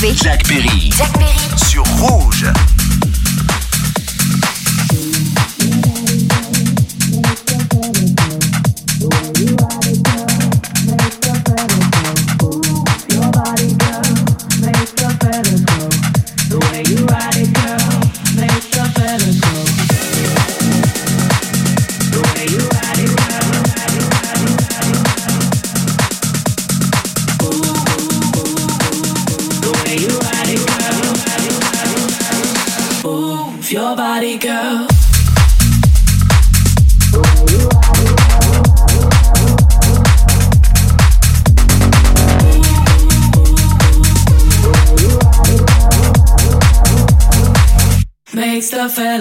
Jack Perry.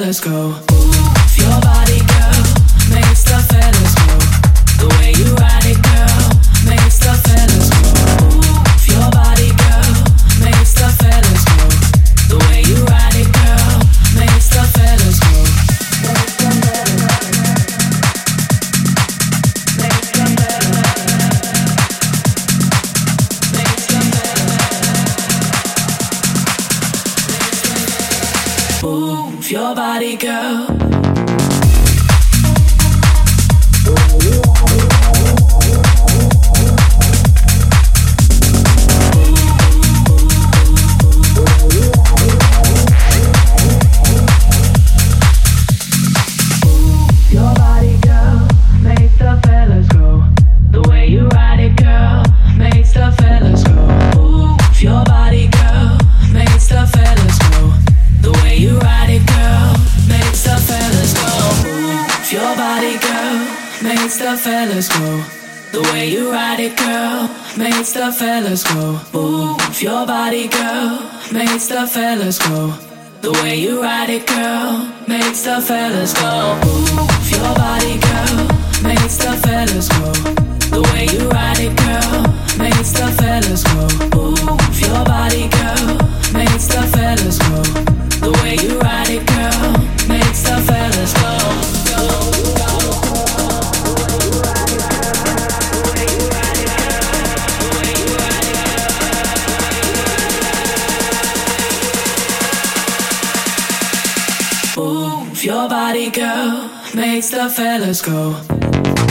let's go. Move your body, girl. fellas go. The way you ride it, girl, makes the fellas go. Move your body, girl, makes the fellas go. The way you ride it, girl, makes the fellas go. Move your body, girl, makes the fellas go. The way you ride it, girl, makes the fellas go. Move your body, girl, makes the fellas go. The way you ride it, girl, makes the fellas Makes the fellas go.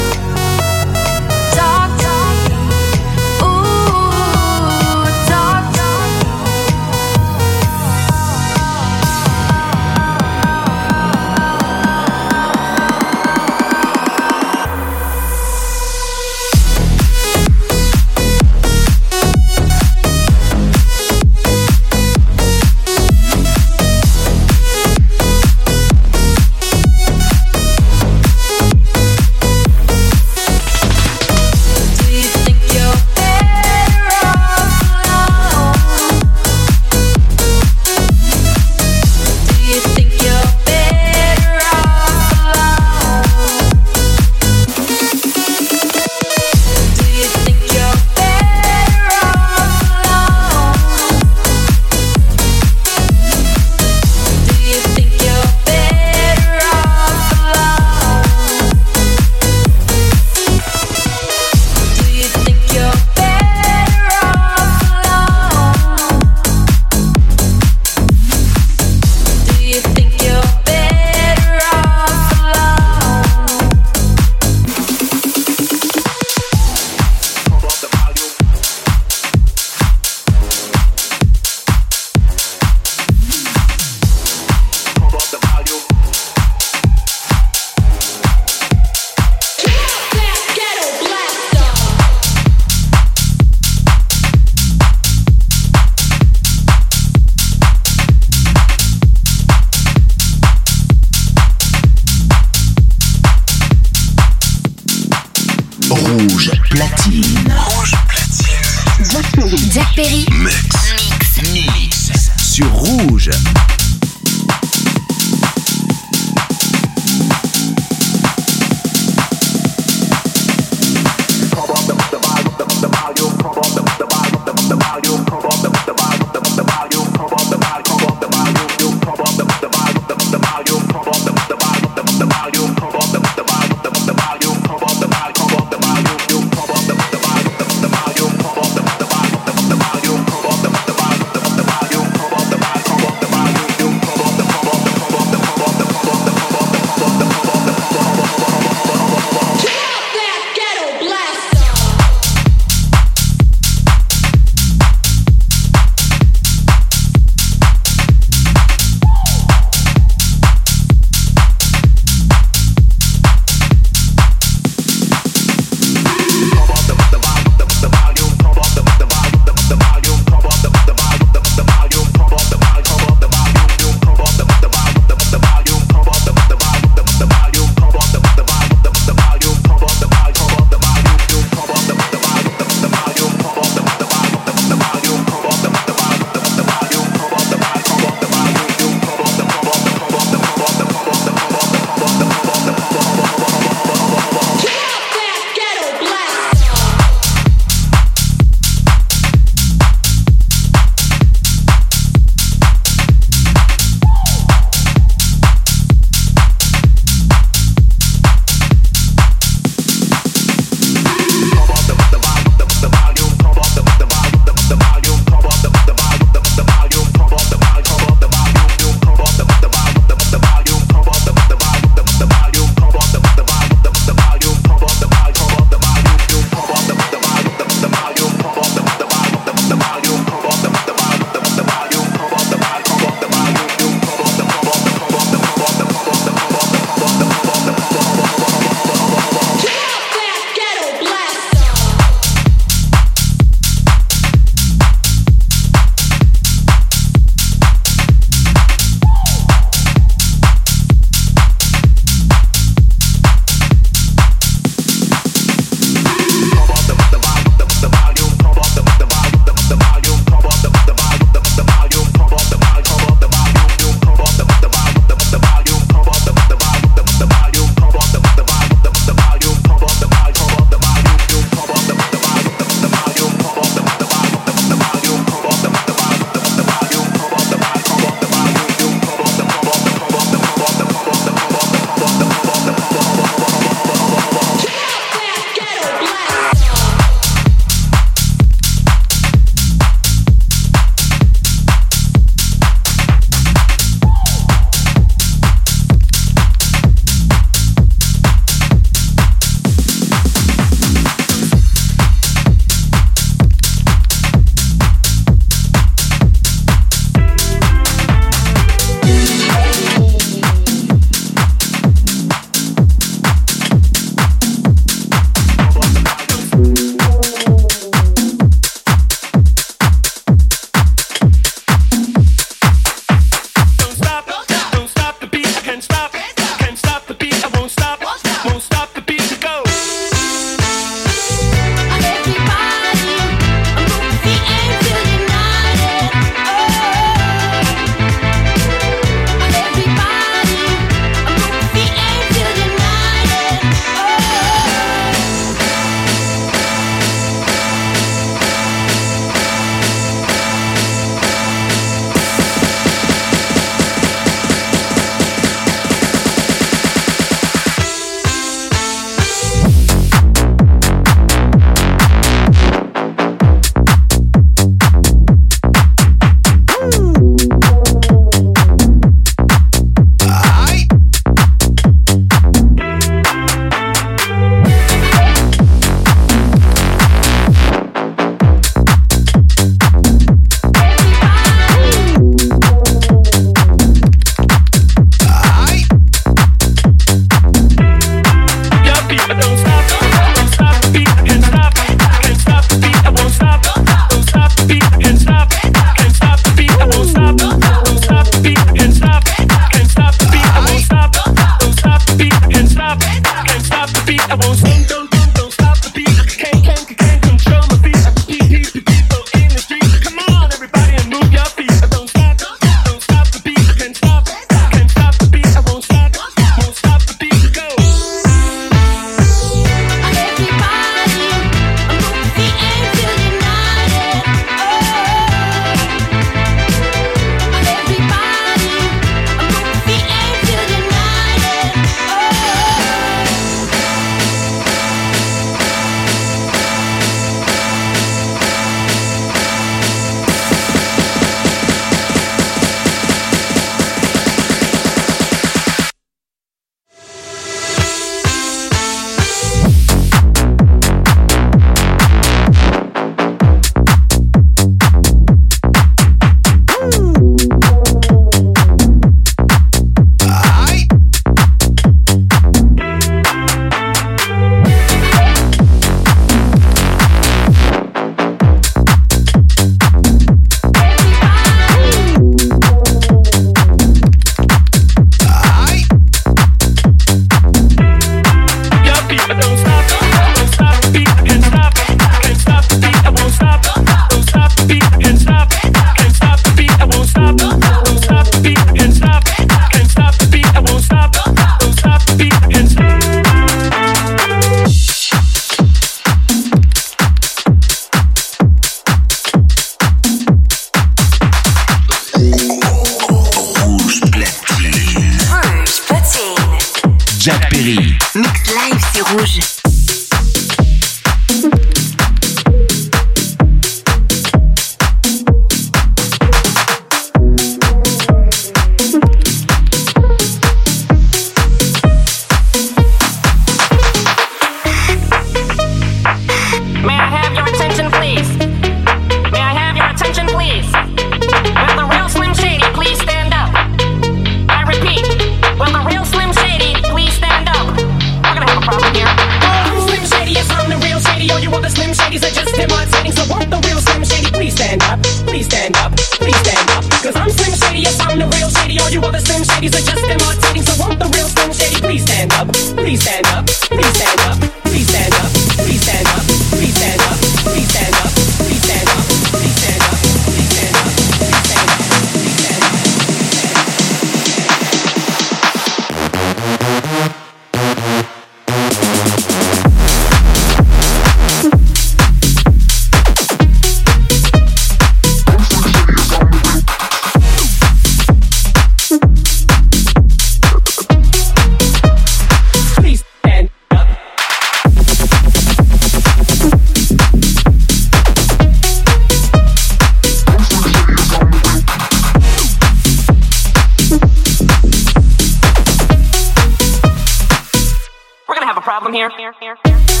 here.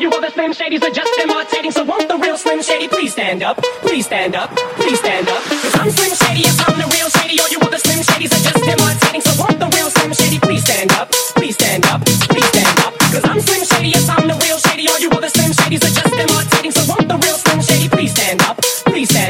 you all the Slim Shadys are just imitating. So won't the real Slim Shady please stand up? Please stand up. Please stand up. Cause I'm Slim Shady, yes, I'm the real Shady. All you all the Slim Shadys are just imitating. So won't the real Slim Shady please stand up? Please stand up. Please stand up. Cause I'm Slim Shady, yes, I'm the real Shady. All you all the Slim Shadys are just imitating. So won't the real Slim Shady please stand up? Please stand up.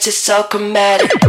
It's so chromatic.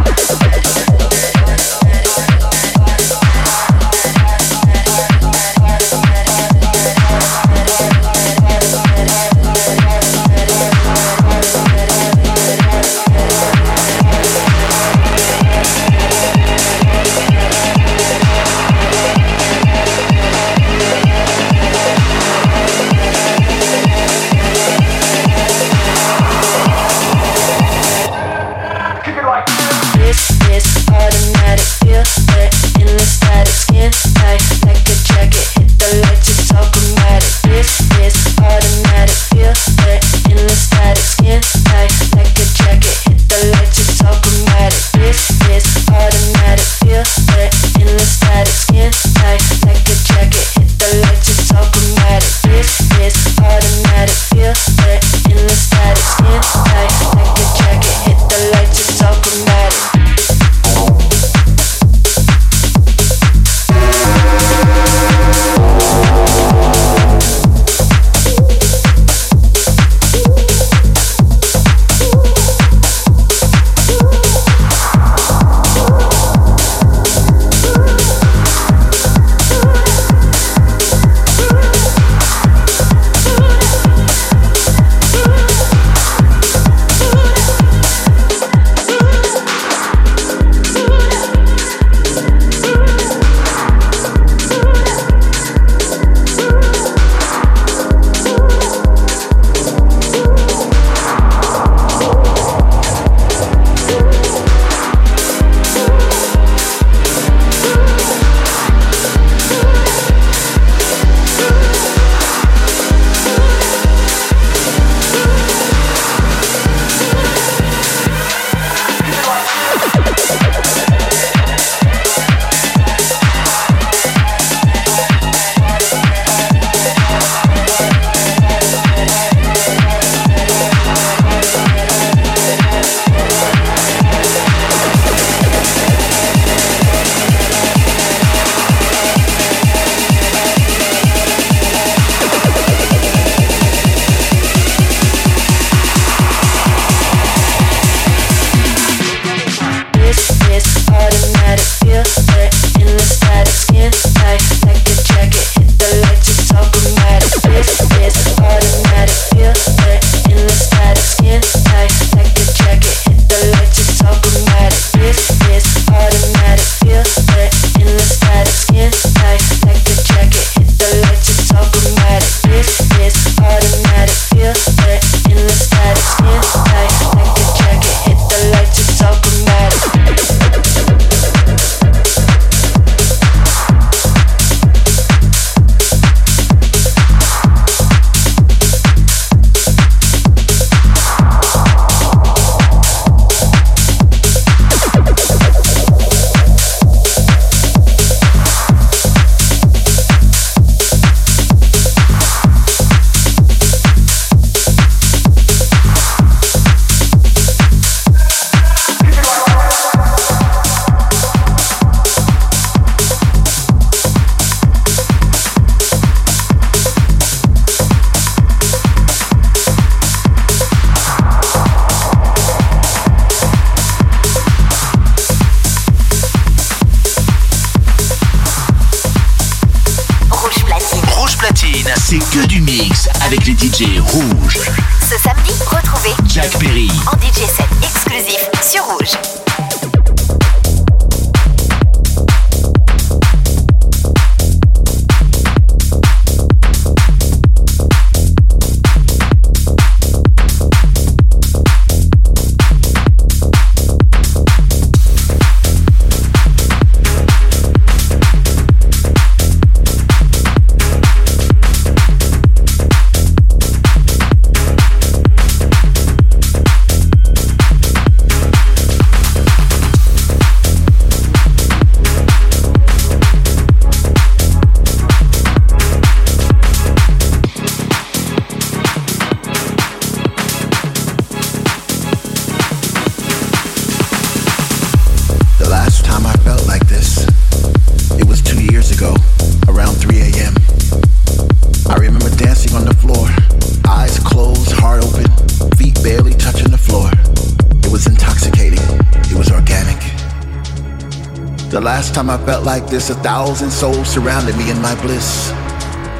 Time I felt like this, a thousand souls surrounded me in my bliss.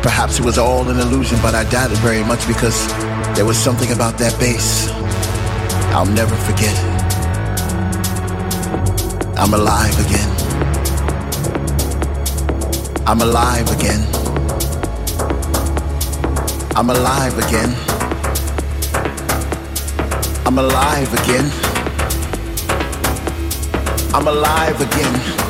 Perhaps it was all an illusion, but I doubt it very much because there was something about that bass I'll never forget. I'm alive again. I'm alive again. I'm alive again. I'm alive again. I'm alive again.